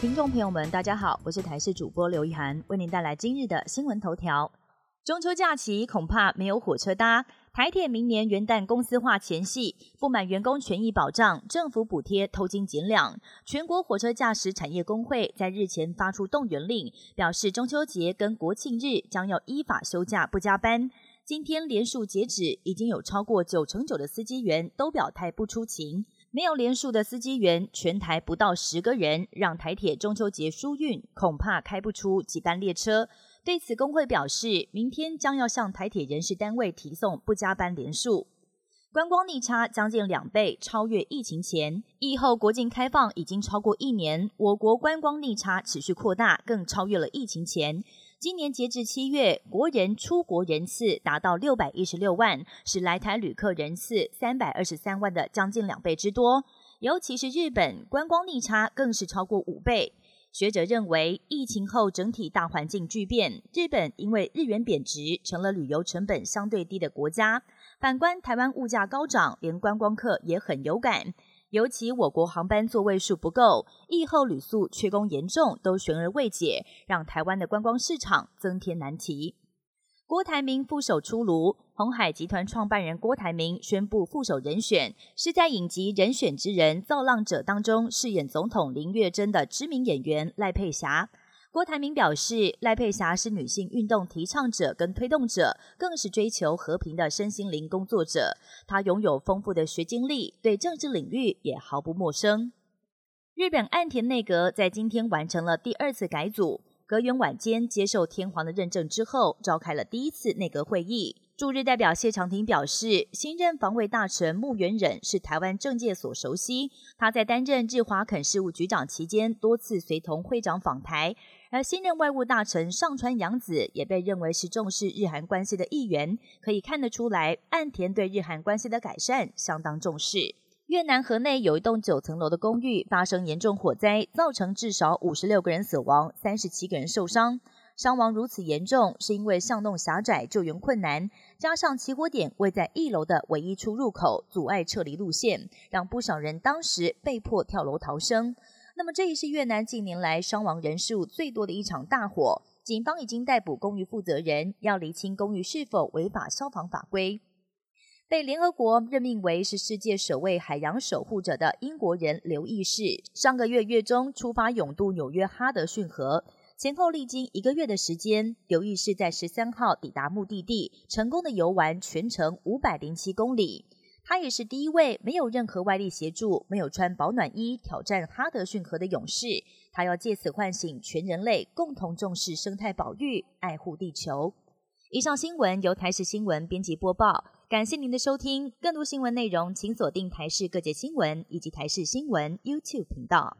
听众朋友们，大家好，我是台视主播刘一涵，为您带来今日的新闻头条。中秋假期恐怕没有火车搭，台铁明年元旦公司化前夕，不满员工权益保障，政府补贴偷斤减两。全国火车驾驶产业工会在日前发出动员令，表示中秋节跟国庆日将要依法休假不加班。今天连署截止，已经有超过九成九的司机员都表态不出勤。没有连署的司机员，全台不到十个人，让台铁中秋节疏运恐怕开不出几班列车。对此，工会表示，明天将要向台铁人事单位提送不加班连署。观光逆差将近两倍，超越疫情前。疫后国境开放已经超过一年，我国观光逆差持续扩大，更超越了疫情前。今年截至七月，国人出国人次达到六百一十六万，是来台旅客人次三百二十三万的将近两倍之多。尤其是日本观光逆差更是超过五倍。学者认为，疫情后整体大环境巨变，日本因为日元贬值，成了旅游成本相对低的国家。反观台湾物价高涨，连观光客也很有感。尤其我国航班座位数不够，疫后旅宿缺工严重，都悬而未解，让台湾的观光市场增添难题。郭台铭副手出炉，鸿海集团创办人郭台铭宣布副手人选，是在影集《人选之人造浪者》当中饰演总统林月珍的知名演员赖佩霞。郭台铭表示，赖佩霞是女性运动提倡者跟推动者，更是追求和平的身心灵工作者。她拥有丰富的学经历，对政治领域也毫不陌生。日本岸田内阁在今天完成了第二次改组，阁员晚间接受天皇的认证之后，召开了第一次内阁会议。驻日代表谢长廷表示，新任防卫大臣穆元忍是台湾政界所熟悉，他在担任日华肯事务局长期间，多次随同会长访台。而新任外务大臣上川洋子也被认为是重视日韩关系的一员，可以看得出来，岸田对日韩关系的改善相当重视。越南河内有一栋九层楼的公寓发生严重火灾，造成至少五十六个人死亡，三十七个人受伤。伤亡如此严重，是因为巷弄狭窄、救援困难，加上起火点位在一楼的唯一出入口，阻碍撤离路线，让不少人当时被迫跳楼逃生。那么，这也是越南近年来伤亡人数最多的一场大火。警方已经逮捕公寓负责人，要厘清公寓是否违反消防法规。被联合国任命为是世界首位海洋守护者的英国人刘易士，上个月月中出发勇渡纽约哈德逊河。前后历经一个月的时间，刘玉士在十三号抵达目的地，成功的游完全程五百零七公里。他也是第一位没有任何外力协助、没有穿保暖衣挑战哈德逊河的勇士。他要借此唤醒全人类共同重视生态保育、爱护地球。以上新闻由台视新闻编辑播报，感谢您的收听。更多新闻内容，请锁定台视各界新闻以及台视新闻 YouTube 频道。